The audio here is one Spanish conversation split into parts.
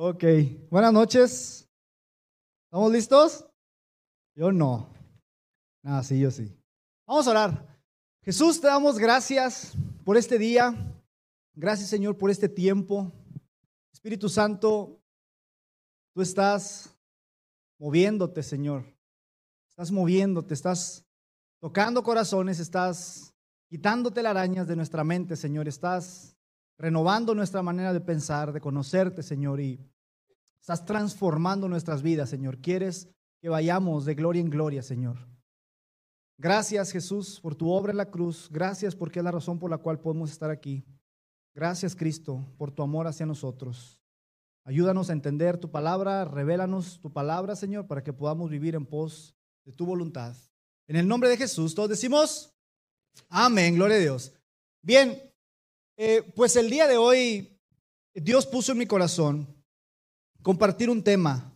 Ok, buenas noches. ¿Estamos listos? Yo no. Ah, sí, yo sí. Vamos a orar. Jesús, te damos gracias por este día. Gracias, Señor, por este tiempo. Espíritu Santo, tú estás moviéndote, Señor. Estás moviéndote, estás tocando corazones, estás quitándote las arañas de nuestra mente, Señor. Estás renovando nuestra manera de pensar, de conocerte, Señor, y estás transformando nuestras vidas, Señor. Quieres que vayamos de gloria en gloria, Señor. Gracias, Jesús, por tu obra en la cruz. Gracias porque es la razón por la cual podemos estar aquí. Gracias, Cristo, por tu amor hacia nosotros. Ayúdanos a entender tu palabra, revélanos tu palabra, Señor, para que podamos vivir en pos de tu voluntad. En el nombre de Jesús, todos decimos, amén, gloria a Dios. Bien, eh, pues el día de hoy Dios puso en mi corazón compartir un tema.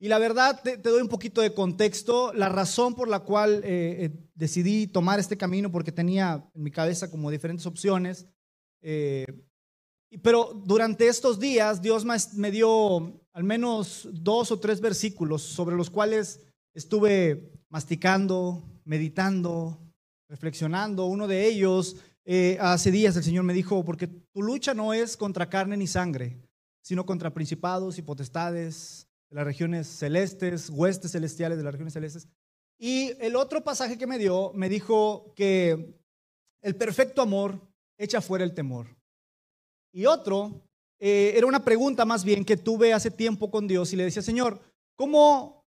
Y la verdad, te, doy un poquito de contexto. La razón por la cual eh, eh, decidí tomar este camino, porque tenía en mi cabeza como diferentes opciones. pero durante estos días, Dios me dio al menos dos o tres versículos sobre los cuales estuve masticando, meditando, reflexionando. Uno de ellos eh, hace días el Señor me dijo, porque tu lucha no es contra carne ni sangre, sino contra principados y potestades de las regiones celestes, huestes celestiales de las regiones celestes. Y el otro pasaje que me dio me dijo que el perfecto amor echa fuera el temor. Y otro, eh, era una pregunta más bien que tuve hace tiempo con Dios y le decía, Señor, ¿cómo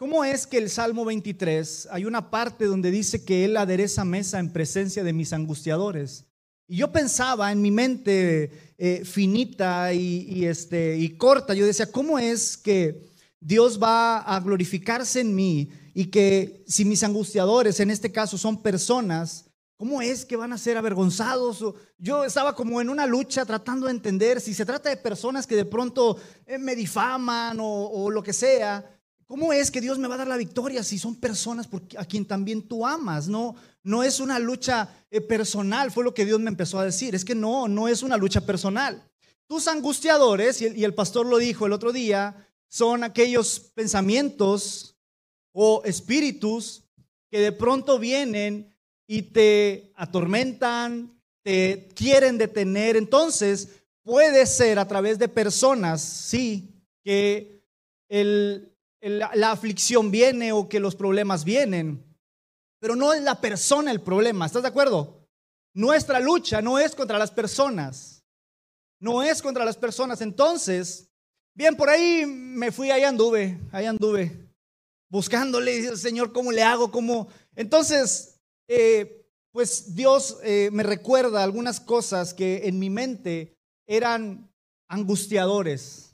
¿Cómo es que el Salmo 23 hay una parte donde dice que Él adereza mesa en presencia de mis angustiadores? Y yo pensaba en mi mente eh, finita y, este, y corta, yo decía, ¿cómo es que Dios va a glorificarse en mí y que si mis angustiadores, en este caso, son personas, ¿cómo es que van a ser avergonzados? Yo estaba como en una lucha tratando de entender si se trata de personas que de pronto eh, me difaman o lo que sea. ¿Cómo es que Dios me va a dar la victoria si son personas a quien también tú amas? No, no es una lucha eh, personal, fue lo que Dios me empezó a decir. Es que no, no es una lucha personal. Tus angustiadores, y el pastor lo dijo el otro día, son aquellos pensamientos o espíritus que de pronto vienen y te atormentan, te quieren detener. Entonces, puede ser a través de personas, sí, que el, la, aflicción viene o que los problemas vienen. Pero no es la persona el problema, ¿estás de acuerdo? Nuestra lucha no es contra las personas, no es contra las personas. Entonces, bien, por ahí me fui, ahí anduve, ahí anduve, buscándole, Señor, ¿cómo le hago? ¿Cómo? Entonces, eh, pues Dios eh, me recuerda algunas cosas que en mi mente eran angustiadores.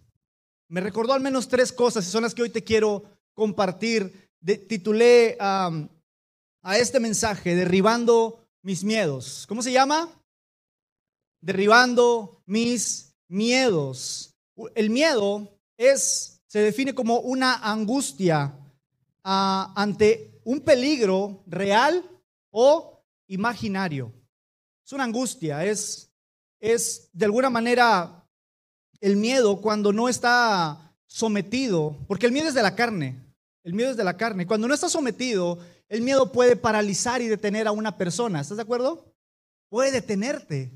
Me recordó al menos tres cosas y son las que hoy te quiero compartir. titulé a este mensaje, Derribando mis miedos. ¿Cómo se llama? Derribando mis miedos. El miedo es, se define como una angustia ah, ante un peligro real o imaginario. Es una angustia, es, es de alguna manera el miedo cuando no está sometido, porque el miedo es de la carne, el miedo es de la carne. Cuando no está sometido, el miedo puede paralizar y detener a una persona. ¿Estás de acuerdo? Puede detenerte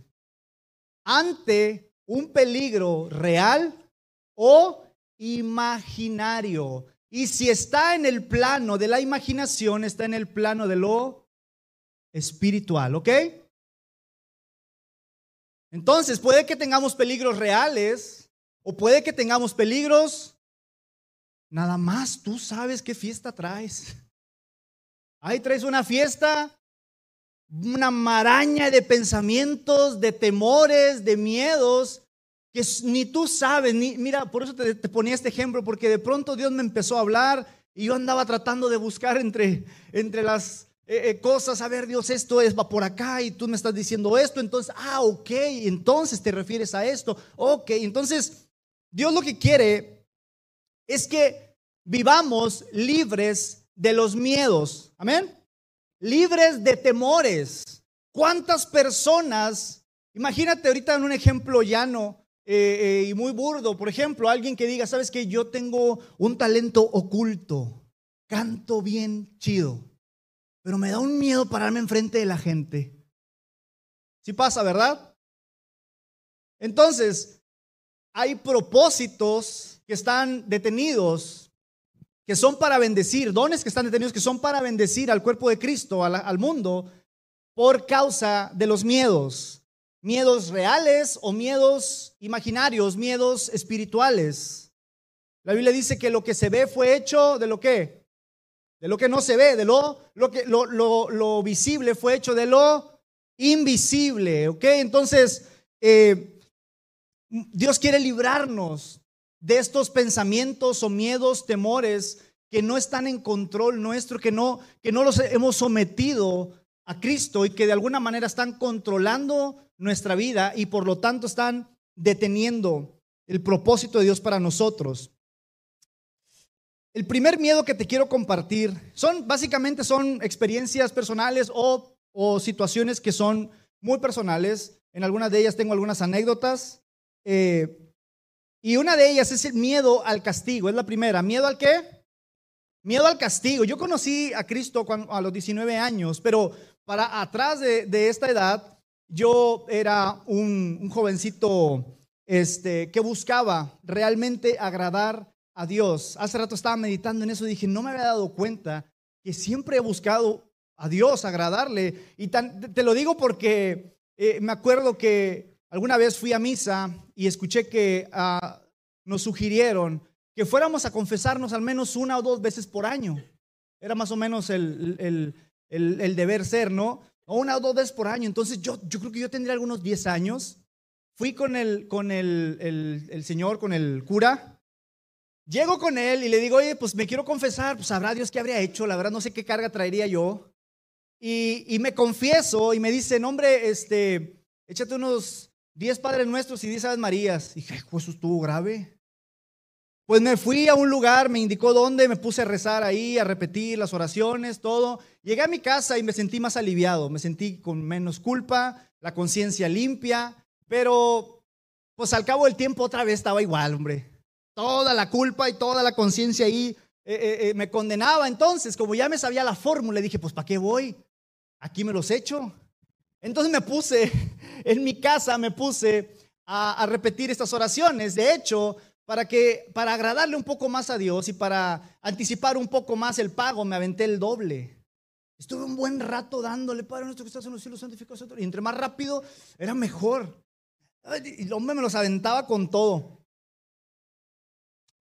ante un peligro real o imaginario. Y si está en el plano de la imaginación, está en el plano de lo espiritual, ¿ok? Entonces, puede que tengamos peligros reales o puede que tengamos peligros. Nada más tú sabes qué fiesta traes. Ahí traes una fiesta, una maraña de pensamientos, de temores, de miedos, que ni tú sabes. Ni, mira, por eso te, te ponía este ejemplo, porque de pronto Dios me empezó a hablar y yo andaba tratando de buscar entre, entre las eh, eh, cosas, a ver Dios, esto es, va por acá y tú me estás diciendo esto, entonces, ah, ok, entonces te refieres a esto, ok, entonces Dios lo que quiere es que vivamos libres de los miedos, amén, libres de temores. ¿Cuántas personas, imagínate ahorita en un ejemplo llano, eh, y muy burdo. Por ejemplo, alguien que diga, sabes que yo tengo un talento oculto, canto bien chido, pero me da un miedo pararme enfrente de la gente. Sí pasa, ¿verdad? Entonces, hay propósitos que están detenidos, que son para bendecir, dones que están detenidos, que son para bendecir al cuerpo de Cristo, al mundo, por causa de los miedos miedos reales o miedos imaginarios, miedos espirituales. La Biblia dice que lo que se ve fue hecho de lo que, de lo que no se ve, de lo, lo que lo, lo, visible fue hecho de lo invisible, ¿ok? Entonces, eh, Dios quiere librarnos de estos pensamientos o miedos, temores que no están en control nuestro, que no, que no los hemos sometido a Cristo y que de alguna manera están controlando nuestra vida y por lo tanto están deteniendo el propósito de Dios para nosotros. El primer miedo que te quiero compartir son básicamente son experiencias personales o, situaciones que son muy personales. En algunas de ellas tengo algunas anécdotas. Eh, y una de ellas es el miedo al castigo. Es la primera. ¿Miedo al qué? Miedo al castigo. Yo conocí a Cristo a los 19 años, pero para atrás de, esta edad yo era un, jovencito este, que buscaba realmente agradar a Dios. Hace rato estaba meditando en eso y dije, no me había dado cuenta que siempre he buscado a Dios, agradarle. Y te lo digo porque eh, me acuerdo que alguna vez fui a misa y escuché que ah, nos sugirieron que fuéramos a confesarnos al menos una o dos veces por año. Era más o menos el, el deber ser, ¿no? una o dos veces por año. Entonces yo, yo creo que yo tendría algunos 10 años. Fui con el, con el, el, señor, con el cura. Llego con él y le digo, oye, pues me quiero confesar, pues sabrá Dios qué habría hecho, la verdad no sé qué carga traería yo. Y, me confieso y me dice, hombre, este, échate unos 10 Padres Nuestros y 10 Aves Marías. Y dije, eso estuvo grave. Pues me fui a un lugar, me indicó dónde, me puse a rezar ahí, a repetir las oraciones, todo. Llegué a mi casa y me sentí más aliviado, me sentí con menos culpa, la conciencia limpia, pero pues al cabo del tiempo otra vez estaba igual, hombre. Toda la culpa y toda la conciencia ahí eh, eh, eh, me condenaba. Entonces, como ya me sabía la fórmula, dije, pues ¿para qué voy? Aquí me los echo. Entonces me puse, en mi casa me puse a, repetir estas oraciones. De hecho, para que para agradarle un poco más a Dios y para anticipar un poco más el pago, me aventé el doble. Estuve un buen rato dándole, Padre nuestro que estás en los cielos, santificado. Y entre más rápido, era mejor. Y el hombre me los aventaba con todo.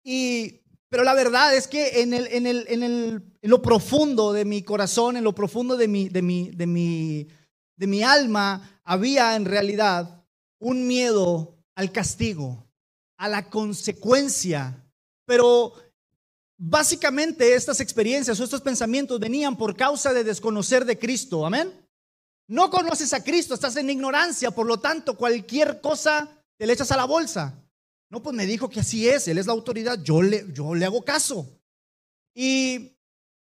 Y, pero la verdad es que en, el, en, el, en, el, en lo profundo de mi corazón, en lo profundo de mi, de, mi, de, mi, de mi alma, había en realidad un miedo al castigo a la consecuencia. Pero básicamente estas experiencias o estos pensamientos venían por causa de desconocer de Cristo. Amén. No conoces a Cristo, estás en ignorancia, por lo tanto cualquier cosa te le echas a la bolsa. No, pues me dijo que así es, Él es la autoridad, yo le, yo le hago caso. Y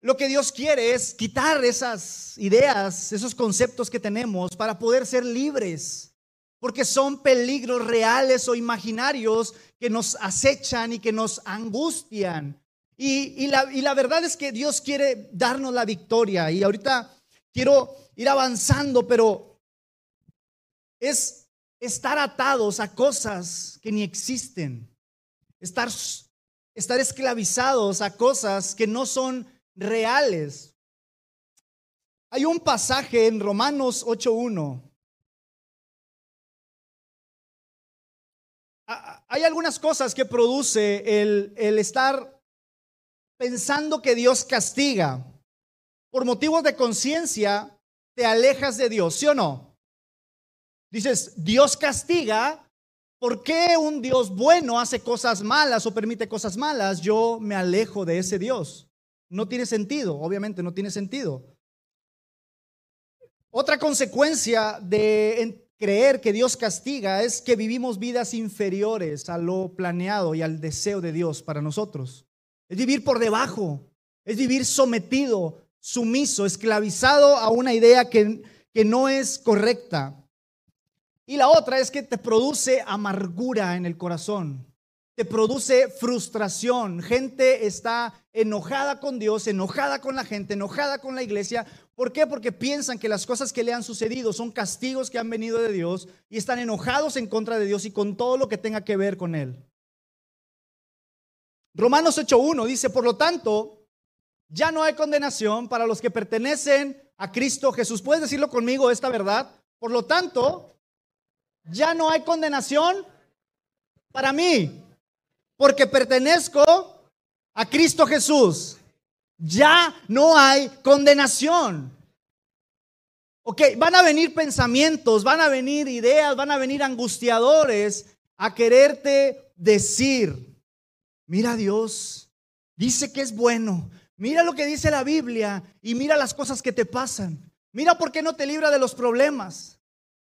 lo que Dios quiere es quitar esas ideas, esos conceptos que tenemos para poder ser libres porque son peligros reales o imaginarios que nos acechan y que nos angustian. Y, la, verdad es que Dios quiere darnos la victoria. Y ahorita quiero ir avanzando, pero es estar atados a cosas que ni existen. Estar, estar esclavizados a cosas que no son reales. Hay un pasaje en Romanos 8.1 hay algunas cosas que produce el, el estar pensando que Dios castiga. Por motivos de conciencia, te alejas de Dios, ¿sí o no? Dices, Dios castiga. ¿Por qué un Dios bueno hace cosas malas o permite cosas malas? Yo me alejo de ese Dios. No tiene sentido, obviamente no tiene sentido. Otra consecuencia de creer que Dios castiga es que vivimos vidas inferiores a lo planeado y al deseo de Dios para nosotros. Es vivir por debajo, es vivir sometido, sumiso, esclavizado a una idea que, que no es correcta. Y la otra es que te produce amargura en el corazón, te produce frustración. Gente está enojada con Dios, enojada con la gente, enojada con la iglesia. ¿Por qué? Porque piensan que las cosas que le han sucedido son castigos que han venido de Dios y están enojados en contra de Dios y con todo lo que tenga que ver con Él. Romanos 8.1 dice, por lo tanto, ya no hay condenación para los que pertenecen a Cristo Jesús. ¿Puedes decirlo conmigo esta verdad? Por lo tanto, ya no hay condenación para mí, porque pertenezco a Cristo Jesús. Ya no hay condenación. Ok, van a venir pensamientos, van a venir ideas, van a venir angustiadores a quererte decir, mira Dios, dice que es bueno, mira lo que dice la Biblia y mira las cosas que te pasan. Mira por qué no te libra de los problemas.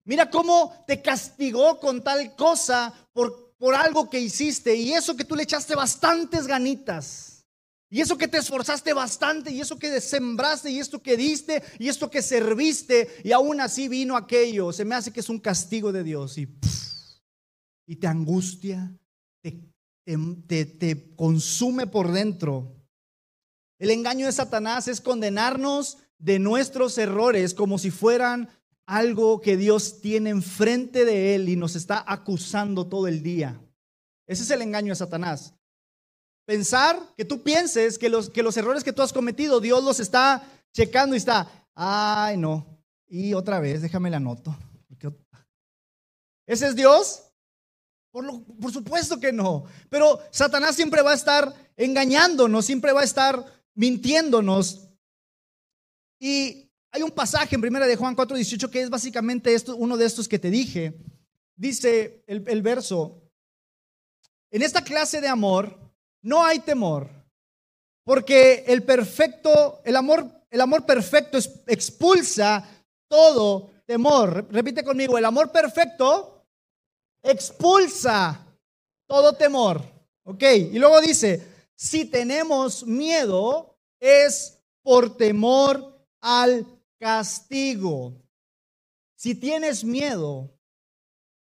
Mira cómo te castigó con tal cosa por, por algo que hiciste y eso que tú le echaste bastantes ganitas. Y eso que te esforzaste bastante, y eso que sembraste, y esto que diste, y esto que serviste, y aún así vino aquello. Se me hace que es un castigo de Dios. Y, y te angustia, te, te consume por dentro. El engaño de Satanás es condenarnos de nuestros errores como si fueran algo que Dios tiene enfrente de él y nos está acusando todo el día. Ese es el engaño de Satanás. Pensar que tú pienses que los, que los errores que tú has cometido, Dios los está checando y está, ay no, y otra vez, déjame la anoto. ¿Ese es Dios? Por, lo, por supuesto que no. Pero Satanás siempre va a estar engañándonos, siempre va a estar mintiéndonos. Y hay un pasaje en primera de Juan 4:18 que es básicamente esto, uno de estos que te dije. Dice el, el verso, en esta clase de amor no hay temor, porque el perfecto, el amor, el amor perfecto expulsa todo temor. Repite conmigo, el amor perfecto expulsa todo temor. Ok, y luego dice, si tenemos miedo es por temor al castigo. Si tienes miedo,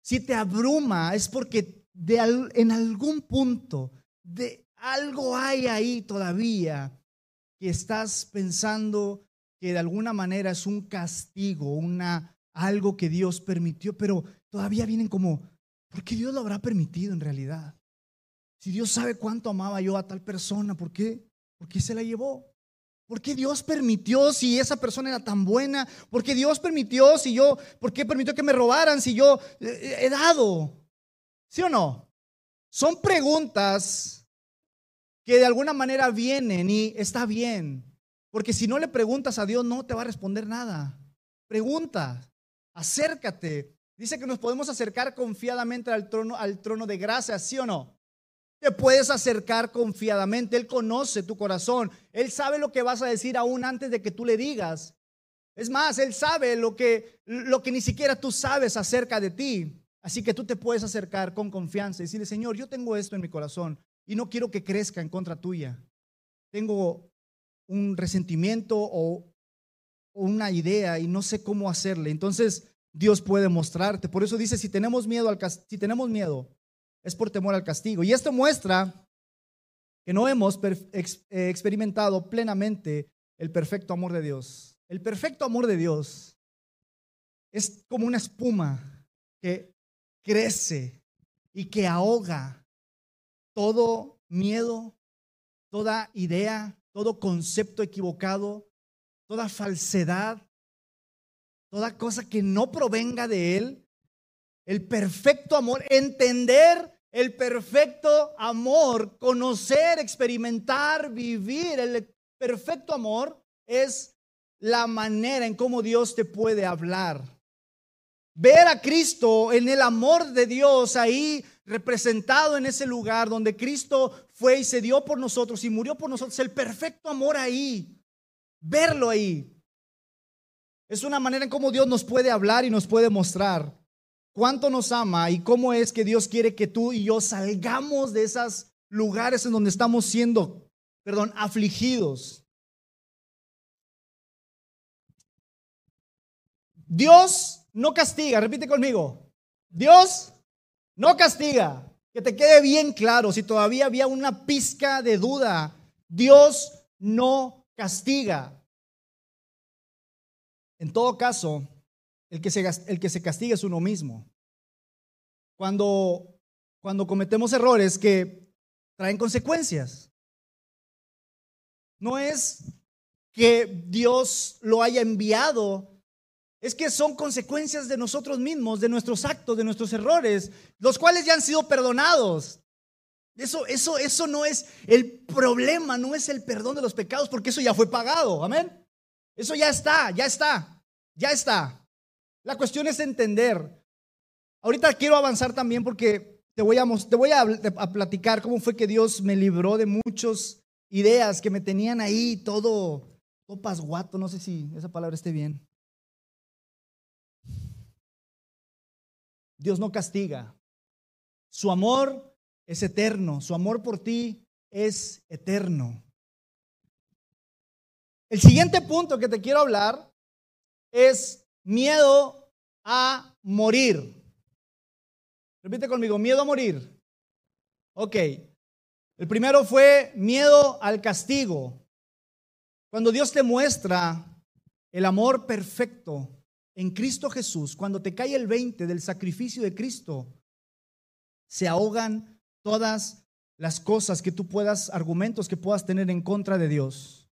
si te abruma, es porque en algún punto de algo hay ahí todavía que estás pensando que de alguna manera es un castigo, una algo que Dios permitió, pero todavía vienen como ¿Por qué Dios lo habrá permitido en realidad? Si Dios sabe cuánto amaba yo a tal persona, ¿por qué? ¿Por qué se la llevó? ¿Por qué Dios permitió si esa persona era tan buena? ¿Por qué Dios permitió si yo, por qué permitió que me robaran si yo eh, he dado? ¿Sí o no? Son preguntas que de alguna manera vienen y está bien. Porque si no le preguntas a Dios, no te va a responder nada. Pregunta, acércate, Dice que nos podemos acercar confiadamente al trono, al trono de gracia, ¿sí o no? Te puedes acercar confiadamente. Él conoce tu corazón. Él sabe lo que vas a decir aún antes de que tú le digas. Es más, Él sabe lo que, lo que ni siquiera tú sabes acerca de ti. Así que tú te puedes acercar con confianza y decirle, Señor, yo tengo esto en mi corazón y no quiero que crezca en contra tuya. Tengo un resentimiento o, una idea y no sé cómo hacerle. Entonces, Dios puede mostrarte. Por eso dice, si tenemos miedo, al, si tenemos miedo es por temor al castigo. Y esto muestra que no hemos eh, experimentado plenamente el perfecto amor de Dios. El perfecto amor de Dios es como una espuma que crece y que ahoga todo miedo, toda idea, todo concepto equivocado, toda falsedad, toda cosa que no provenga de Él, el perfecto amor, entender el perfecto amor, conocer, experimentar, vivir el perfecto amor es la manera en cómo Dios te puede hablar. Ver a Cristo en el amor de Dios ahí representado en ese lugar donde Cristo fue y se dio por nosotros y murió por nosotros, el perfecto amor ahí, verlo ahí. Es una manera en cómo Dios nos puede hablar y nos puede mostrar cuánto nos ama y cómo es que Dios quiere que tú y yo salgamos de esos lugares en donde estamos siendo, perdón, afligidos. Dios no castiga, repite conmigo. Dios no castiga. Que te quede bien claro, si todavía había una pizca de duda, Dios no castiga. En todo caso, el que se, el que se castiga es uno mismo. Cuando, cuando cometemos errores que traen consecuencias. No es que Dios lo haya enviado es que son consecuencias de nosotros mismos, de nuestros actos, de nuestros errores, los cuales ya han sido perdonados. Eso, eso, eso no es el problema, no es el perdón de los pecados, porque eso ya fue pagado. Amén. Eso ya está, ya está, ya está. La cuestión es entender. Ahorita quiero avanzar también porque te voy a, te voy a, a platicar cómo fue que Dios me libró de muchas ideas que me tenían ahí todo, todo pasguato, no sé si esa palabra esté bien. Dios no castiga. Su amor es eterno. Su amor por ti es eterno. El siguiente punto que te quiero hablar es miedo a morir. Repite conmigo, miedo a morir. Ok. El primero fue miedo al castigo. Cuando Dios te muestra el amor perfecto en Cristo Jesús, cuando te cae el 20 del sacrificio de Cristo, se ahogan todas las cosas que tú puedas, argumentos que puedas tener en contra de Dios,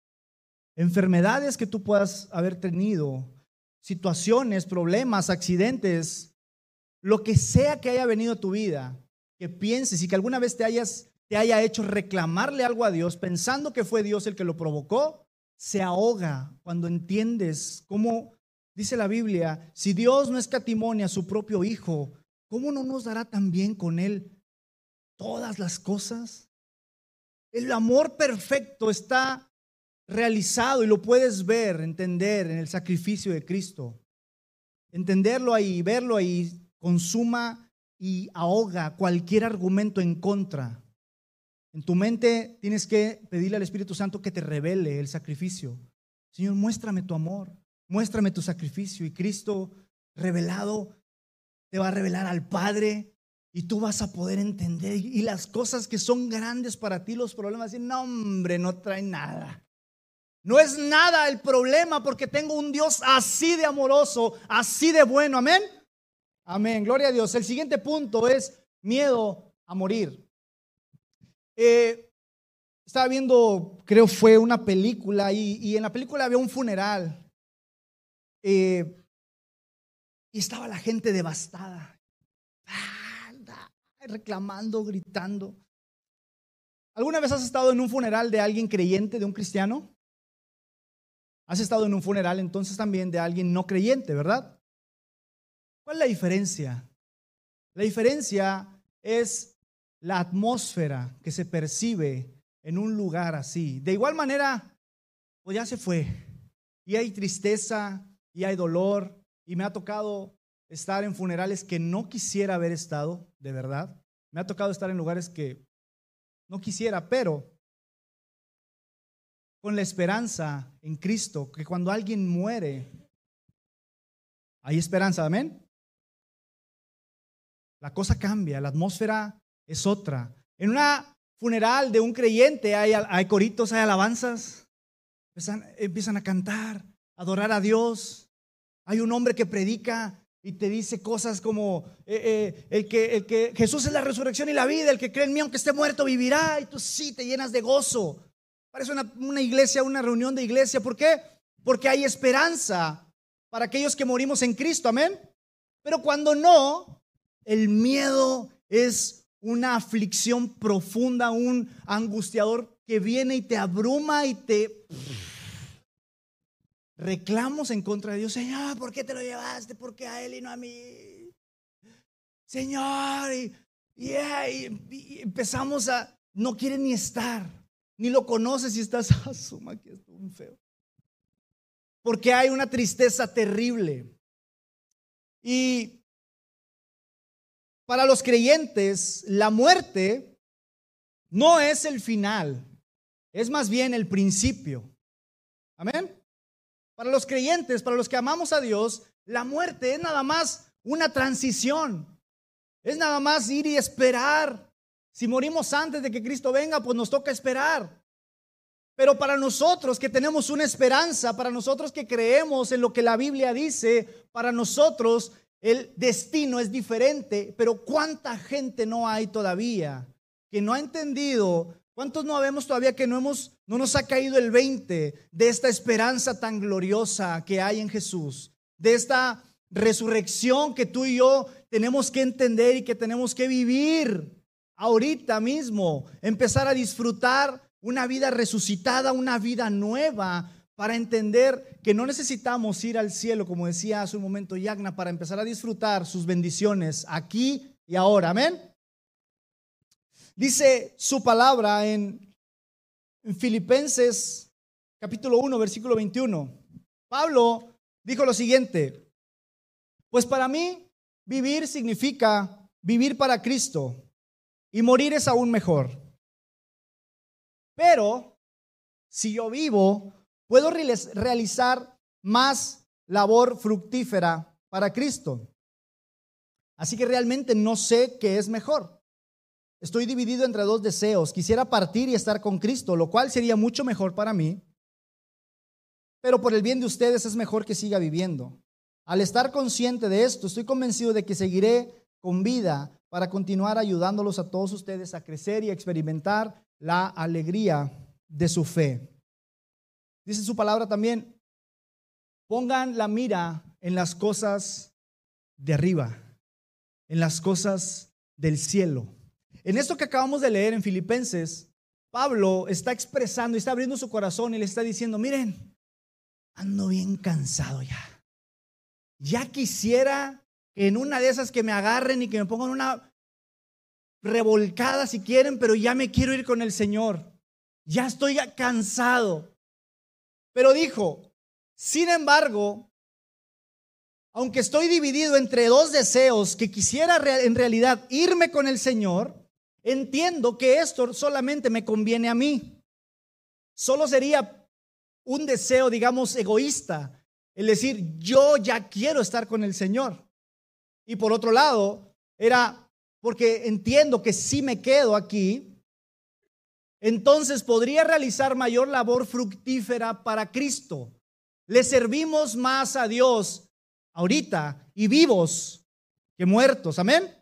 enfermedades que tú puedas haber tenido, situaciones, problemas, accidentes, lo que sea que haya venido a tu vida, que pienses y que alguna vez te hayas te haya hecho reclamarle algo a Dios pensando que fue Dios el que lo provocó, se ahoga cuando entiendes cómo Dice la Biblia, si Dios no escatimonia a su propio Hijo, ¿cómo no nos dará también con Él todas las cosas? El amor perfecto está realizado y lo puedes ver, entender en el sacrificio de Cristo. Entenderlo ahí, verlo ahí, consuma y ahoga cualquier argumento en contra. En tu mente tienes que pedirle al Espíritu Santo que te revele el sacrificio. Señor, muéstrame tu amor muéstrame tu sacrificio. Y Cristo revelado te va a revelar al Padre y tú vas a poder entender. Y las cosas que son grandes para ti, los problemas, y no, hombre, no traen nada. No es nada el problema porque tengo un Dios así de amoroso, así de bueno. Amén. Amén. Gloria a Dios. El siguiente punto es miedo a morir. Eh, estaba viendo, creo fue una película y, en la película había un funeral eh, y estaba la gente devastada, reclamando, gritando. ¿Alguna vez has estado en un funeral de alguien creyente, de un cristiano? Has estado en un funeral entonces también de alguien no creyente, ¿verdad? ¿Cuál es la diferencia? La diferencia es la atmósfera que se percibe en un lugar así. De igual manera, pues ya se fue. Y hay tristeza, y hay dolor y me ha tocado estar en funerales que no quisiera haber estado, de verdad. Me ha tocado estar en lugares que no quisiera, pero con la esperanza en Cristo, que cuando alguien muere, hay esperanza, amén. La cosa cambia, la atmósfera es otra. En una funeral de un creyente hay, coritos, hay alabanzas, empiezan, a cantar, adorar a Dios. Hay un hombre que predica y te dice cosas como eh, eh, el, que, el que Jesús es la resurrección y la vida, el que cree en mí aunque esté muerto vivirá y tú sí te llenas de gozo. Parece una, iglesia, una reunión de iglesia. ¿Por qué? Porque hay esperanza para aquellos que morimos en Cristo, amén. Pero cuando no, el miedo es una aflicción profunda, un angustiador que viene y te abruma y te reclamos en contra de Dios. Señor, ¿por qué te lo llevaste? ¿Por qué a él y no a mí? Señor, y, empezamos a, no quiere ni estar, ni lo conoces y estás, asuma que es un feo. Porque hay una tristeza terrible. Y para los creyentes, la muerte no es el final, es más bien el principio. Amén. Para los creyentes, para los que amamos a Dios, la muerte es nada más una transición. Es nada más ir y esperar. Si morimos antes de que Cristo venga, pues nos toca esperar. Pero para nosotros que tenemos una esperanza, para nosotros que creemos en lo que la Biblia dice, para nosotros el destino es diferente. Pero ¿cuánta gente no hay todavía que no ha entendido? ¿Cuántos no vemos todavía que no hemos no nos ha caído el 20 de esta esperanza tan gloriosa que hay en Jesús? De esta resurrección que tú y yo tenemos que entender y que tenemos que vivir ahorita mismo, empezar a disfrutar una vida resucitada, una vida nueva, para entender que no necesitamos ir al cielo, como decía hace un momento Yagna, para empezar a disfrutar sus bendiciones aquí y ahora. Amén. Dice su palabra en, en Filipenses capítulo 1, versículo 21. Pablo dijo lo siguiente, pues para mí vivir significa vivir para Cristo y morir es aún mejor. Pero si yo vivo, puedo realizar más labor fructífera para Cristo. Así que realmente no sé qué es mejor. Estoy dividido entre dos deseos. Quisiera partir y estar con Cristo, lo cual sería mucho mejor para mí. Pero por el bien de ustedes es mejor que siga viviendo. Al estar consciente de esto, estoy convencido de que seguiré con vida para continuar ayudándolos a todos ustedes a crecer y a experimentar la alegría de su fe. Dice su palabra también, pongan la mira en las cosas de arriba, en las cosas del cielo. En esto que acabamos de leer en Filipenses, Pablo está expresando y está abriendo su corazón y le está diciendo, miren, ando bien cansado ya. Ya quisiera en una de esas que me agarren y que me pongan una revolcada si quieren, pero ya me quiero ir con el Señor. Ya estoy cansado. Pero dijo, sin embargo, aunque estoy dividido entre dos deseos que quisiera en realidad irme con el Señor, entiendo que esto solamente me conviene a mí. Solo sería un deseo, digamos, egoísta, el decir, yo ya quiero estar con el Señor. Y por otro lado, era porque entiendo que si me quedo aquí, entonces podría realizar mayor labor fructífera para Cristo. Le servimos más a Dios ahorita y vivos que muertos. Amén.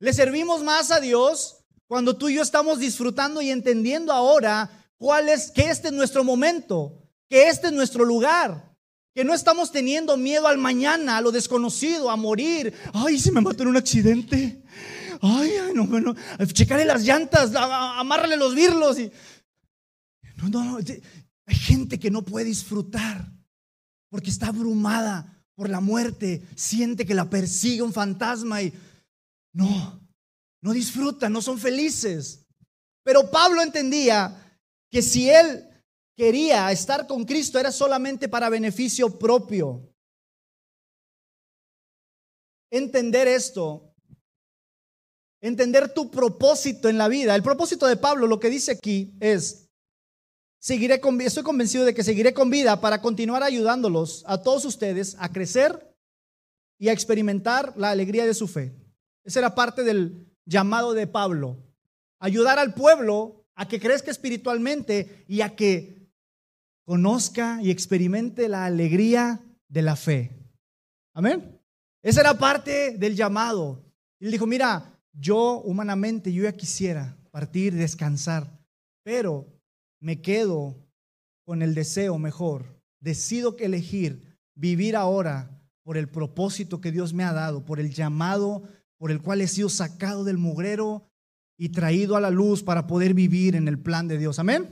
Le servimos más a Dios cuando tú y yo estamos disfrutando y entendiendo ahora cuál es que este es nuestro momento, que este es nuestro lugar que no estamos teniendo miedo al mañana, a lo desconocido, a morir. Ay, se me mató en un accidente. Ay, no, bueno, checarle las llantas, amárrale los birlos. Y... No, no, no. Hay gente que no puede disfrutar porque está abrumada por la muerte, siente que la persigue un fantasma y no, no disfrutan, no son felices. Pero Pablo entendía que si él quería estar con Cristo era solamente para beneficio propio. Entender esto, entender tu propósito en la vida. El propósito de Pablo, lo que dice aquí es, seguiré con, estoy convencido de que seguiré con vida para continuar ayudándolos a todos ustedes a crecer y a experimentar la alegría de su fe. Esa era parte del llamado de Pablo. Ayudar al pueblo a que crezca espiritualmente y a que conozca y experimente la alegría de la fe. Amén. Esa era parte del llamado. Y él dijo, mira, yo humanamente, yo ya quisiera partir, descansar, pero me quedo con el deseo mejor. Decido que elegir vivir ahora por el propósito que Dios me ha dado, por el llamado por el cual he sido sacado del mugrero y traído a la luz para poder vivir en el plan de Dios. Amén.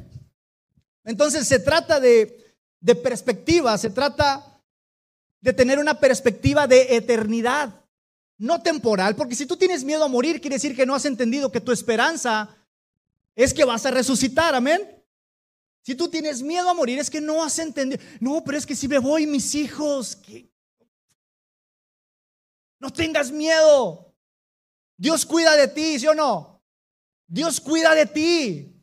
Entonces se trata de, de perspectiva, se trata de tener una perspectiva de eternidad, no temporal, porque si tú tienes miedo a morir, quiere decir que no has entendido que tu esperanza es que vas a resucitar, amén. Si tú tienes miedo a morir, es que no has entendido. No, pero es que si me voy, mis hijos, no tengas miedo. Dios cuida de ti, ¿sí o no? Dios cuida de ti.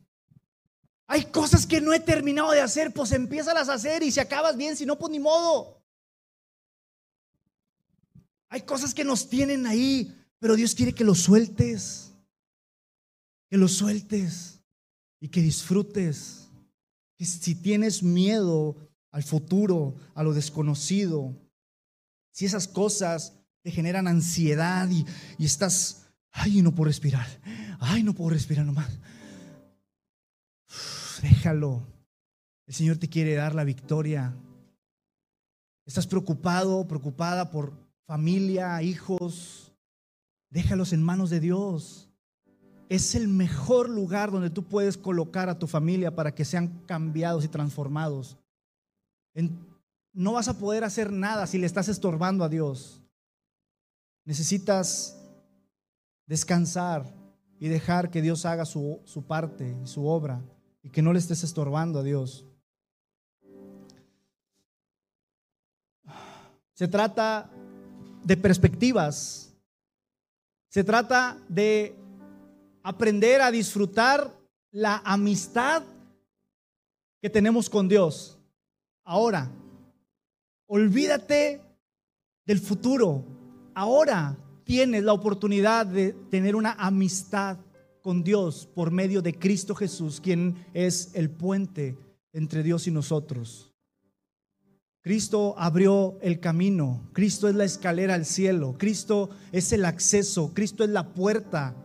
Hay cosas que no he terminado de hacer, pues empiezas a hacer y si acabas bien, si no, pues ni modo. Hay cosas que nos tienen ahí Pero Dios quiere que lo sueltes, que lo sueltes y que disfrutes. Que si tienes miedo al futuro, a lo desconocido, si esas cosas te generan ansiedad y, y estás, ay, no puedo respirar, ay, no puedo respirar nomás. Déjalo. El Señor te quiere dar la victoria. Estás preocupado, preocupada por familia, hijos. Déjalos en manos de Dios. Es el mejor lugar donde tú puedes colocar a tu familia para que sean cambiados y transformados. no vas a poder hacer nada si le estás estorbando a Dios. Necesitas descansar y dejar que Dios haga su, su parte, su obra, y que no le estés estorbando a Dios. Se trata de perspectivas. Se trata de aprender a disfrutar la amistad que tenemos con Dios. Ahora, olvídate del futuro. Ahora tienes la oportunidad de tener una amistad con Dios por medio de Cristo Jesús, quien es el puente entre Dios y nosotros. Cristo abrió el camino, Cristo es la escalera al cielo, Cristo es el acceso, Cristo es la puerta,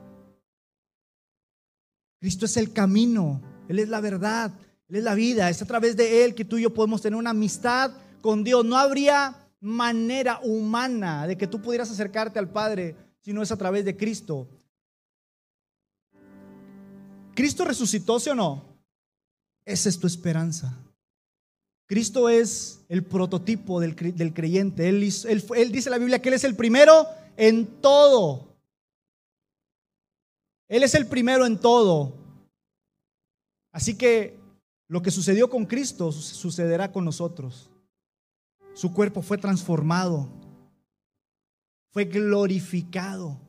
Cristo es el camino, Él es la verdad, Él es la vida, es a través de Él que tú y yo podemos tener una amistad con Dios. No habría manera humana de que tú pudieras acercarte al Padre si no es a través de Cristo. ¿Cristo resucitó, sí o no? Esa es tu esperanza. Cristo es el prototipo del, creyente. Él, él dice en la Biblia que Él es el primero en todo. Él es el primero en todo. Así que lo que sucedió con Cristo sucederá con nosotros. Su cuerpo fue transformado, fue glorificado.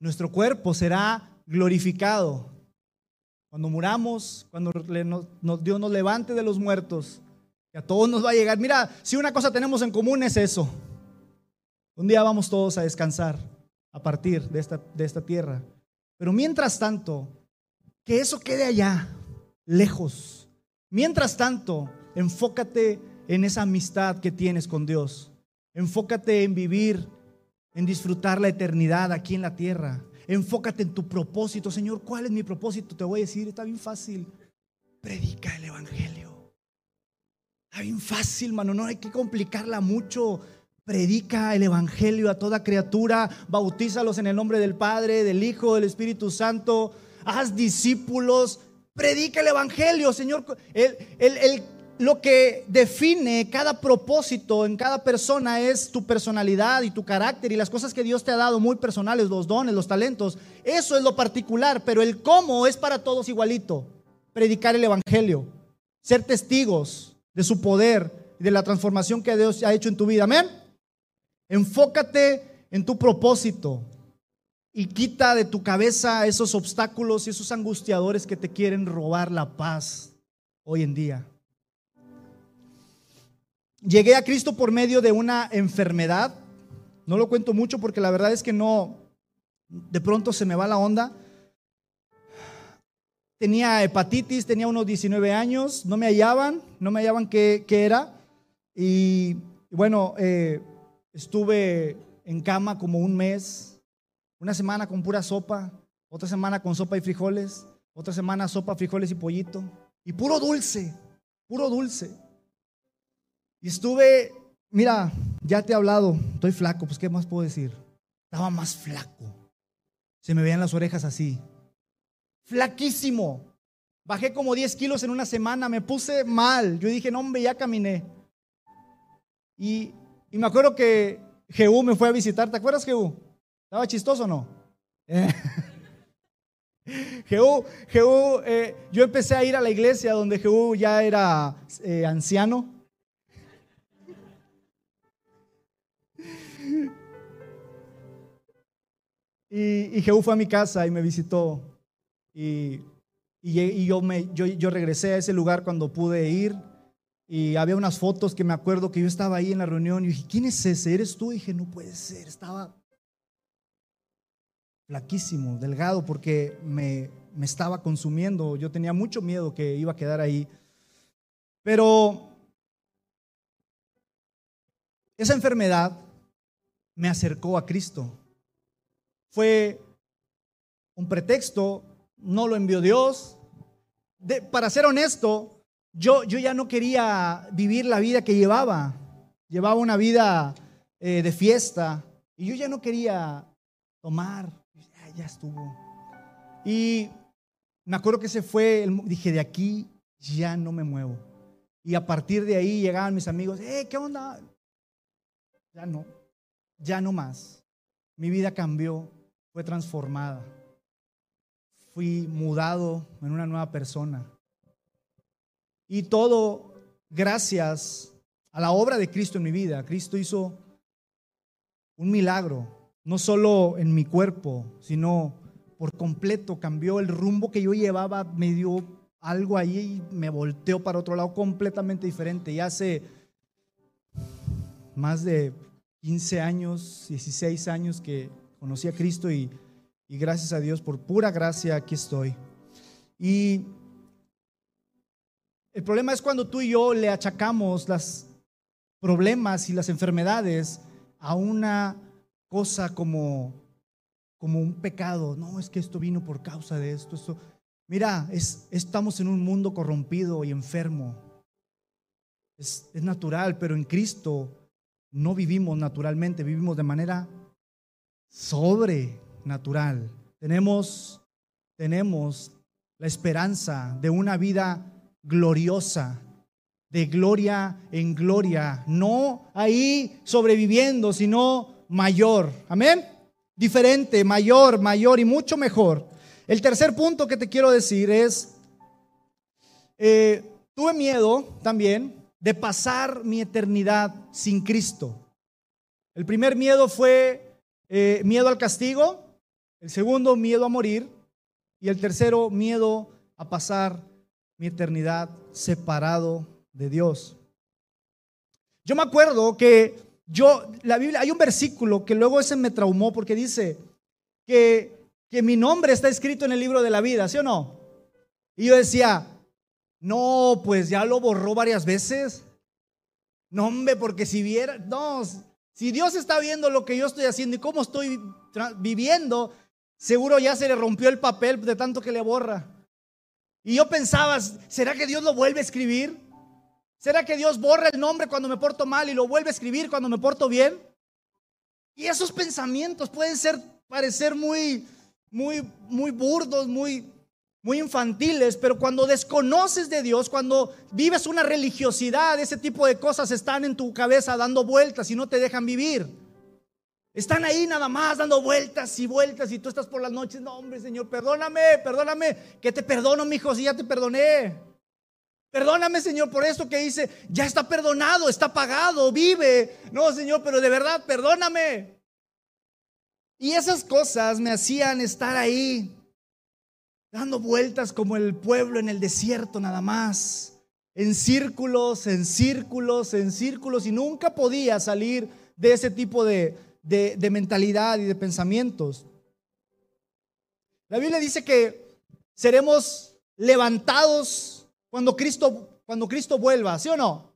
Nuestro cuerpo será glorificado. Cuando muramos, cuando Dios nos levante de los muertos, que a todos nos va a llegar. Mira, si una cosa tenemos en común es eso. Un día vamos todos a descansar a partir de esta, de esta tierra. Pero mientras tanto, que eso quede allá, lejos. Mientras tanto, enfócate en esa amistad que tienes con Dios. Enfócate en vivir, en disfrutar la eternidad aquí en la tierra. Enfócate en tu propósito. Señor, ¿cuál es mi propósito? Te voy a decir, está bien fácil. Predica el Evangelio. Está bien fácil, mano. No hay que complicarla mucho. Predica el Evangelio a toda criatura. Bautízalos en el nombre del Padre, del Hijo, del Espíritu Santo. Haz discípulos. Predica el Evangelio, Señor. El, el, el lo que define cada propósito en cada persona es tu personalidad y tu carácter y las cosas que Dios te ha dado muy personales, los dones, los talentos. Eso es lo particular, pero el cómo es para todos igualito. Predicar el Evangelio, ser testigos de su poder y de la transformación que Dios ha hecho en tu vida. Amén. Enfócate en tu propósito y quita de tu cabeza esos obstáculos y esos angustiadores que te quieren robar la paz hoy en día. Llegué a Cristo por medio de una enfermedad. No lo cuento mucho porque la verdad es que no, de pronto se me va la onda. Tenía hepatitis, tenía unos 19 años, no me hallaban, no me hallaban qué, era. Y bueno, eh, estuve en cama como un mes, una semana con pura sopa, otra semana con sopa y frijoles, otra semana sopa, frijoles y pollito, y puro dulce, puro dulce. Y estuve, mira, ya te he hablado, estoy flaco, pues ¿qué más puedo decir? Estaba más flaco. Se me veían las orejas así. Flaquísimo. Bajé como 10 kilos en una semana, me puse mal. Yo dije, no, hombre, ya caminé. Y, me acuerdo que Jehú me fue a visitar. ¿Te acuerdas, Jehú? ¿Estaba chistoso o no? Jehú, eh, yo empecé a ir a la iglesia donde Jehú ya era eh, anciano. Y, Jehú fue a mi casa y me visitó. Y, yo, me, yo, yo regresé a ese lugar cuando pude ir. Y había unas fotos que me acuerdo que yo estaba ahí en la reunión y dije, ¿quién es ese? ¿Eres tú? Y dije, no puede ser. Estaba flaquísimo, delgado, porque me, me estaba consumiendo. Yo tenía mucho miedo que iba a quedar ahí. Pero esa enfermedad me acercó a Cristo. Fue un pretexto, no lo envió Dios. para ser honesto, yo, yo ya no quería vivir la vida que llevaba. Llevaba una vida eh, de fiesta y yo ya no quería tomar. Ya, estuvo. Y me acuerdo que se fue, dije, de aquí ya no me muevo. Y a partir de ahí llegaban mis amigos, eh, ¿qué onda? Ya no, ya no más. Mi vida cambió, fue transformada. Fui mudado en una nueva persona. Y todo gracias a la obra de Cristo en mi vida. Cristo hizo un milagro, no solo en mi cuerpo, sino por completo. Cambió el rumbo que yo llevaba, me dio algo ahí y me volteó para otro lado completamente diferente. Y hace más de 15 años, 16 años que conocí a Cristo y, gracias a Dios por pura gracia aquí estoy. Y el problema es cuando tú y yo le achacamos los problemas y las enfermedades a una cosa como, como un pecado. No, es que esto vino por causa de esto. Mira, es, estamos en un mundo corrompido y enfermo. Es natural, pero en Cristo no vivimos naturalmente, vivimos de manera sobrenatural. Tenemos, tenemos la esperanza de una vida gloriosa, de gloria en gloria, no ahí sobreviviendo, sino mayor. Amén. Diferente, mayor, mayor y mucho mejor. El tercer punto que te quiero decir es, eh, tuve miedo también de pasar mi eternidad sin Cristo. El primer miedo fue eh, miedo al castigo, el segundo miedo a morir y el tercero miedo a pasar mi eternidad separado de Dios. Yo me acuerdo que yo, la Biblia, hay un versículo que luego ese me traumó porque dice que, que mi nombre está escrito en el libro de la vida, ¿sí o no? Y yo decía, no, pues ya lo borró varias veces. No, hombre, porque si viera, no, si Dios está viendo lo que yo estoy haciendo y cómo estoy viviendo, seguro ya se le rompió el papel de tanto que le borra. Y yo pensaba, ¿será que Dios lo vuelve a escribir? ¿Será que Dios borra el nombre cuando me porto mal y lo vuelve a escribir cuando me porto bien? Y esos pensamientos pueden ser parecer muy muy muy burdos, muy muy infantiles, pero cuando desconoces de Dios, cuando vives una religiosidad, ese tipo de cosas están en tu cabeza dando vueltas y no te dejan vivir. Están ahí nada más dando vueltas y vueltas y tú estás por las noches, no hombre, Señor, perdóname, perdóname, que te perdono, mi hijo, si ya te perdoné. Perdóname, Señor, por esto que hice, ya está perdonado, está pagado, vive. No, Señor, pero de verdad, perdóname. Y esas cosas me hacían estar ahí dando vueltas como el pueblo en el desierto nada más, en círculos, en círculos, en círculos, y nunca podía salir de ese tipo de, de, mentalidad y de pensamientos. La Biblia dice que seremos levantados cuando Cristo, cuando Cristo vuelva, ¿sí o no?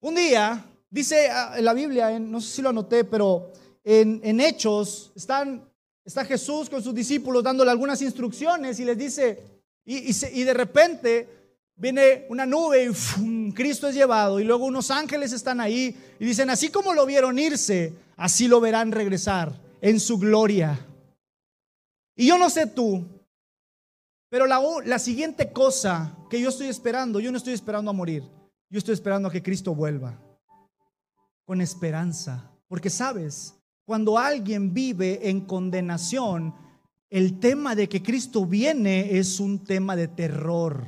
Un día, dice ah, la Biblia, no sé si lo anoté, pero en, en Hechos están Está Jesús con sus discípulos dándole algunas instrucciones y les dice, y, de repente viene una nube y Cristo es llevado y luego unos ángeles están ahí y dicen, así como lo vieron irse, así lo verán regresar en su gloria. Y yo no sé tú, pero la, la siguiente cosa que yo estoy esperando, yo no estoy esperando a morir, yo estoy esperando a que Cristo vuelva con esperanza, porque sabes, cuando alguien vive en condenación, el tema de que Cristo viene es un tema de terror.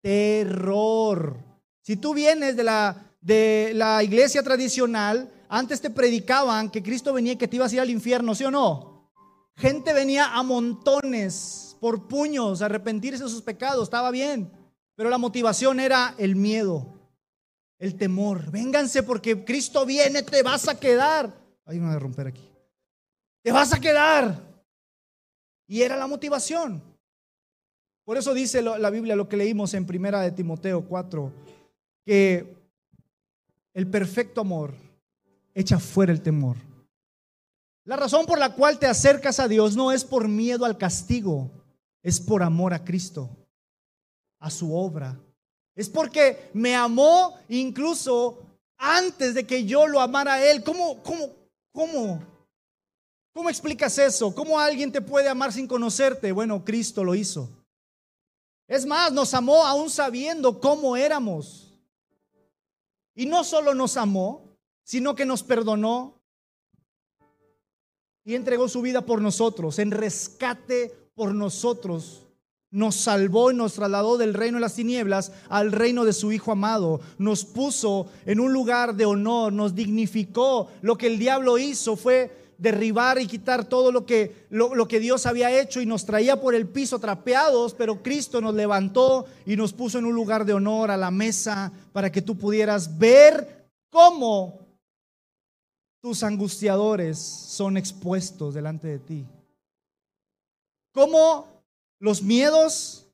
Terror. Si tú vienes de la, de la iglesia tradicional, antes te predicaban que Cristo venía y que te ibas a ir al infierno, ¿sí o no? Gente venía a montones por puños a arrepentirse de sus pecados, estaba bien, pero la motivación era el miedo, el temor. Vénganse porque Cristo viene, te vas a quedar. Hay una de romper aquí. Te vas a quedar. Y era la motivación. Por eso dice la Biblia, lo que leímos en primera de Timoteo 4, que el perfecto amor echa fuera el temor. La razón por la cual te acercas a Dios no es por miedo al castigo, es por amor a Cristo, a su obra. Es porque me amó incluso antes de que yo lo amara a Él. ¿Cómo, cómo, cómo? ¿Cómo explicas eso? ¿Cómo alguien te puede amar sin conocerte? Bueno, Cristo lo hizo. Es más, nos amó aún sabiendo cómo éramos. Y no solo nos amó, sino que nos perdonó y entregó su vida por nosotros, en rescate por nosotros. Nos salvó y nos trasladó del reino de las tinieblas al reino de su Hijo amado. Nos puso en un lugar de honor, nos dignificó. Lo que el diablo hizo fue derribar y quitar todo lo que, Dios había hecho y nos traía por el piso trapeados, pero Cristo nos levantó y nos puso en un lugar de honor a la mesa para que tú pudieras ver cómo tus angustiadores son expuestos delante de ti. Cómo los miedos,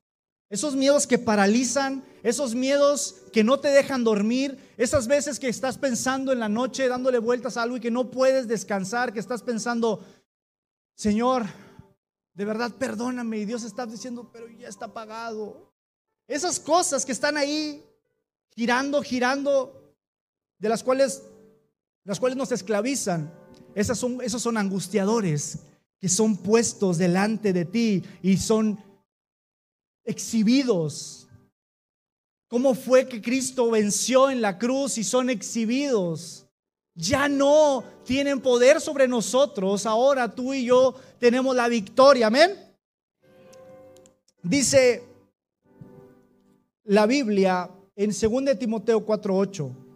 esos miedos que paralizan, esos miedos que no te dejan dormir, esas veces que estás pensando en la noche dándole vueltas a algo y que no puedes descansar, que estás pensando, Señor, de verdad perdóname y Dios está diciendo, pero ya está pagado. Esas cosas que están ahí girando, girando, de las cuales, las cuales nos esclavizan, esas son, esos son angustiadores que son puestos delante de ti y son exhibidos cómo fue que Cristo venció en la cruz y son exhibidos. Ya no tienen poder sobre nosotros, ahora tú y yo tenemos la victoria, amén. Dice la Biblia en 2 Timoteo 4:8.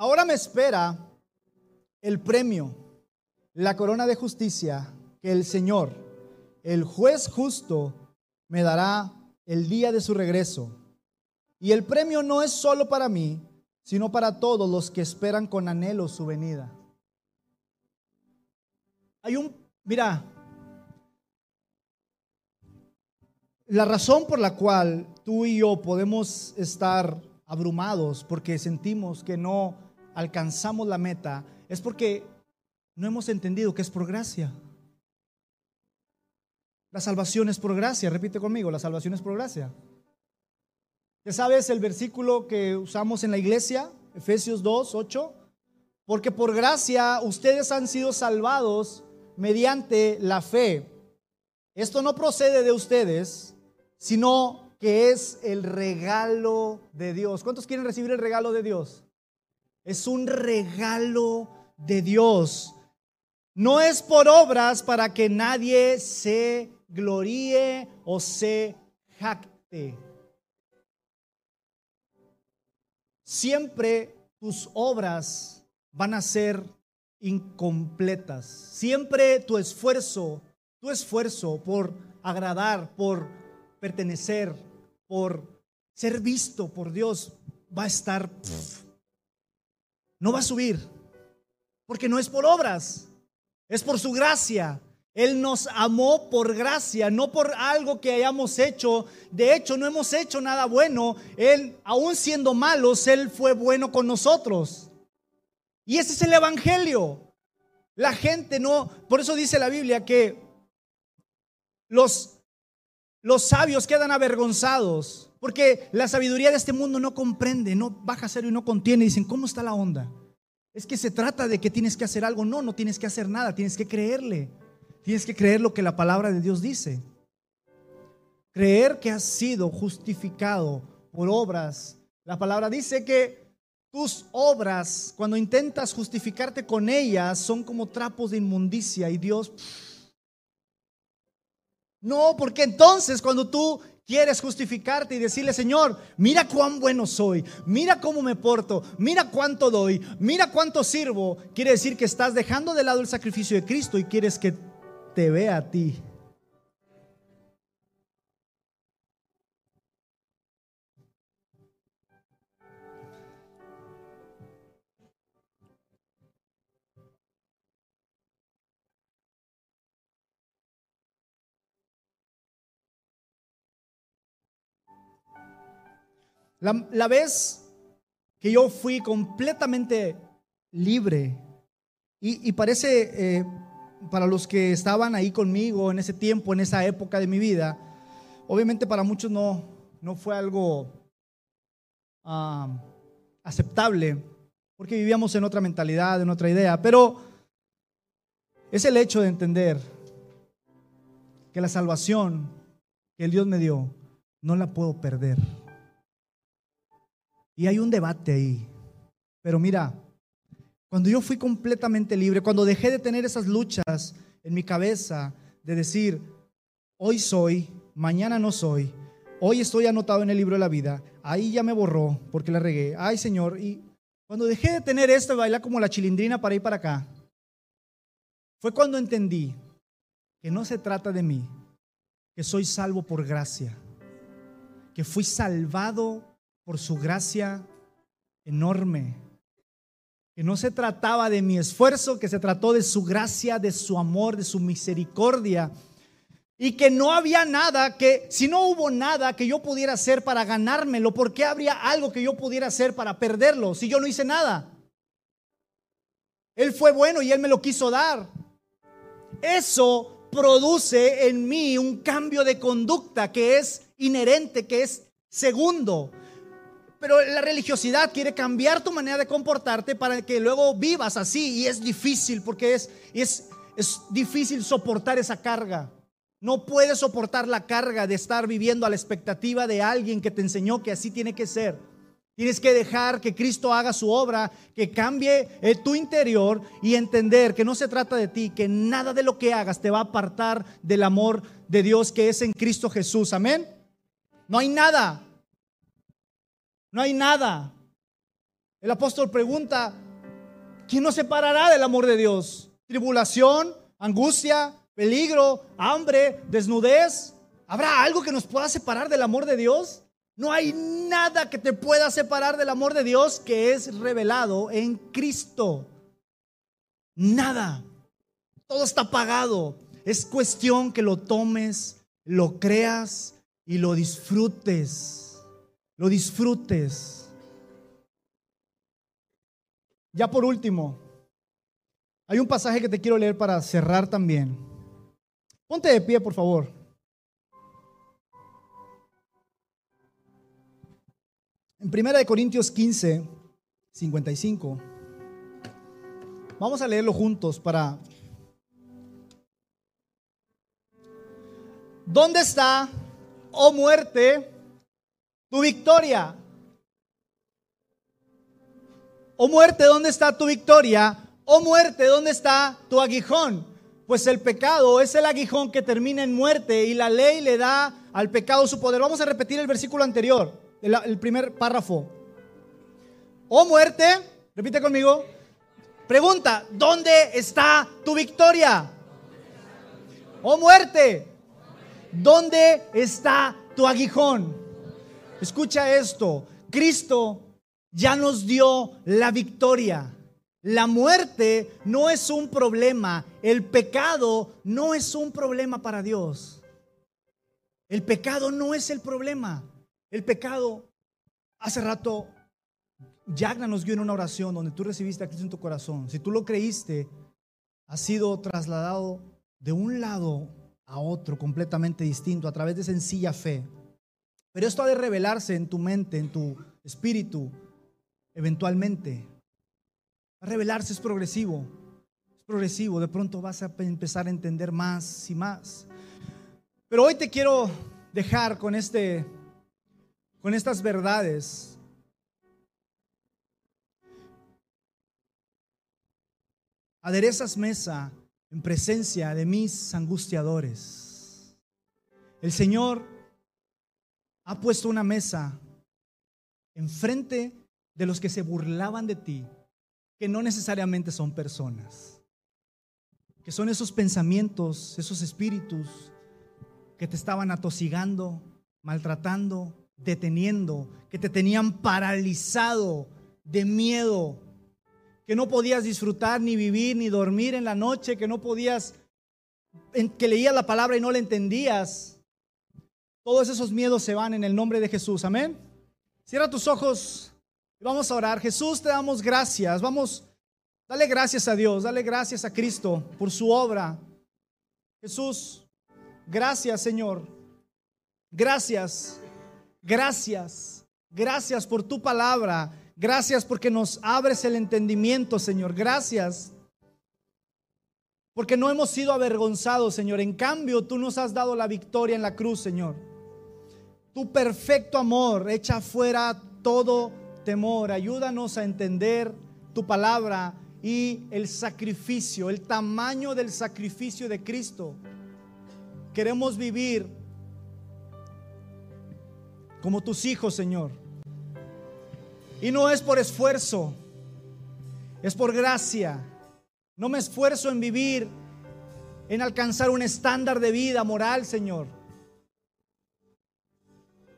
Ahora me espera el premio la corona de justicia que el Señor, el juez justo, me dará el día de su regreso. Y el premio no es solo para mí, sino para todos los que esperan con anhelo su venida. Hay un, mira, la razón por la cual tú y yo podemos estar abrumados porque sentimos que no alcanzamos la meta es porque no hemos entendido que es por gracia. La salvación es por gracia, repite conmigo, la salvación es por gracia. ¿Ya sabes el versículo que usamos en la iglesia? Efesios 2, 8. Porque por gracia ustedes han sido salvados mediante la fe. Esto no procede de ustedes, sino que es el regalo de Dios. ¿Cuántos quieren recibir el regalo de Dios? Es un regalo de Dios. No es por obras para que nadie se gloríe o se jacte. Siempre tus obras van a ser incompletas. Siempre tu esfuerzo, tu esfuerzo por agradar, por pertenecer, por ser visto por Dios va a estar no va a subir, porque no es por obras. Es por su gracia. Él nos amó por gracia, no por algo que hayamos hecho. De hecho, no hemos hecho nada bueno. Él, aún siendo malos, Él fue bueno con nosotros. Y ese es el Evangelio. La gente no, por eso dice la Biblia que los, los sabios quedan avergonzados, porque la sabiduría de este mundo no comprende, no baja cero y no contiene. Dicen, ¿cómo está la onda? Es que se trata de que tienes que hacer algo. No, no tienes que hacer nada, tienes que creerle. Tienes que creer lo que la palabra de Dios dice. Creer que has sido justificado por obras. La palabra dice que tus obras, cuando intentas justificarte con ellas, son como trapos de inmundicia y Dios... No, porque entonces cuando tú quieres justificarte y decirle, Señor, mira cuán bueno soy, mira cómo me porto, mira cuánto doy, mira cuánto sirvo, quiere decir que estás dejando de lado el sacrificio de Cristo y quieres que te vea a ti. La, vez que yo fui completamente libre, y, parece, eh, para los que estaban ahí conmigo en ese tiempo, en esa época de mi vida, obviamente para muchos no, no fue algo ah, aceptable, porque vivíamos en otra mentalidad, en otra idea, pero es el hecho de entender que la salvación que el Dios me dio no la puedo perder. Y hay un debate ahí. Pero mira, cuando yo fui completamente libre, cuando dejé de tener esas luchas en mi cabeza de decir, hoy soy, mañana no soy, hoy estoy anotado en el libro de la vida, ahí ya me borró porque la regué, ay Señor, y cuando dejé de tener esto de bailar como la chilindrina para ir para acá, fue cuando entendí que no se trata de mí, que soy salvo por gracia, que fui salvado por su gracia enorme, que no se trataba de mi esfuerzo, que se trató de su gracia, de su amor, de su misericordia, y que no había nada que, si no hubo nada que yo pudiera hacer para ganármelo, ¿por qué habría algo que yo pudiera hacer para perderlo si yo no hice nada? Él fue bueno y él me lo quiso dar. Eso produce en mí un cambio de conducta que es inherente, que es segundo. Pero la religiosidad quiere cambiar tu manera de comportarte para que luego vivas así y es difícil porque es, es, es difícil soportar esa carga. No puedes soportar la carga de estar viviendo a la expectativa de alguien que te enseñó que así tiene que ser. Tienes que dejar que Cristo haga su obra, que cambie eh, tu interior y entender que no se trata de ti, que nada de lo que hagas te va a apartar del amor de Dios que es en Cristo Jesús. Amén. No hay nada. No hay nada. El apóstol pregunta, ¿quién nos separará del amor de Dios? ¿Tribulación? ¿Angustia? ¿Peligro? ¿Hambre? ¿Desnudez? ¿Habrá algo que nos pueda separar del amor de Dios? No hay nada que te pueda separar del amor de Dios que es revelado en Cristo. Nada. Todo está pagado. Es cuestión que lo tomes, lo creas y lo disfrutes. Lo disfrutes. Ya por último, hay un pasaje que te quiero leer para cerrar también. Ponte de pie, por favor. En 1 Corintios 15, 55. Vamos a leerlo juntos para... ¿Dónde está, oh muerte, tu victoria? Oh muerte, ¿dónde está tu victoria? Oh muerte, ¿dónde está tu aguijón? Pues el pecado es el aguijón que termina en muerte y la ley le da al pecado su poder. Vamos a repetir el versículo anterior el, primer párrafo. Oh muerte, repite conmigo. Pregunta, ¿dónde está tu victoria? Oh muerte, ¿dónde está tu aguijón? Escucha esto, Cristo ya nos dio la victoria. La muerte no es un problema, el pecado no es un problema para Dios. El pecado no es el problema. El pecado, hace rato, Yagna nos dio en una oración donde tú recibiste a Cristo en tu corazón. Si tú lo creíste, ha sido trasladado de un lado a otro completamente distinto a través de sencilla fe. Pero esto ha de revelarse en tu mente, en tu espíritu, eventualmente. A revelarse es progresivo. Es progresivo. De pronto vas a empezar a entender más y más. Pero hoy te quiero dejar con este con estas verdades. Aderezas mesa en presencia de mis angustiadores. El Señor ha puesto una mesa enfrente de los que se burlaban de ti, que no necesariamente son personas, que son esos pensamientos, esos espíritus que te estaban atosigando, maltratando, deteniendo, que te tenían paralizado de miedo, que no podías disfrutar ni vivir ni dormir en la noche, que no podías, que leías la palabra y no la entendías. Todos esos miedos se van en el nombre de Jesús, amén. Cierra tus ojos y vamos a orar. Jesús, te damos gracias. Vamos, dale gracias a Dios, dale gracias a Cristo por su obra. Jesús, gracias Señor. Gracias, gracias, gracias por tu palabra. Gracias porque nos abres el entendimiento, Señor. Gracias porque no hemos sido avergonzados, Señor. En cambio, tú nos has dado la victoria en la cruz, Señor. Tu perfecto amor echa fuera todo temor. Ayúdanos a entender tu palabra y el sacrificio, el tamaño del sacrificio de Cristo. Queremos vivir como tus hijos, Señor. Y no es por esfuerzo, es por gracia. No me esfuerzo en vivir, en alcanzar un estándar de vida moral, Señor.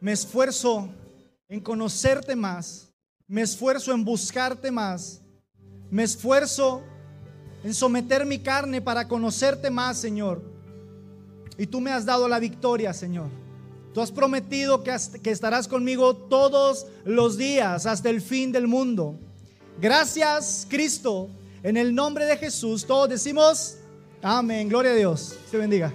Me esfuerzo en conocerte más. Me esfuerzo en buscarte más. Me esfuerzo en someter mi carne para conocerte más, Señor. Y tú me has dado la victoria, Señor. Tú has prometido que, estarás conmigo todos los días hasta el fin del mundo. Gracias, Cristo. En el nombre de Jesús, todos decimos, amén. Gloria a Dios. Se bendiga.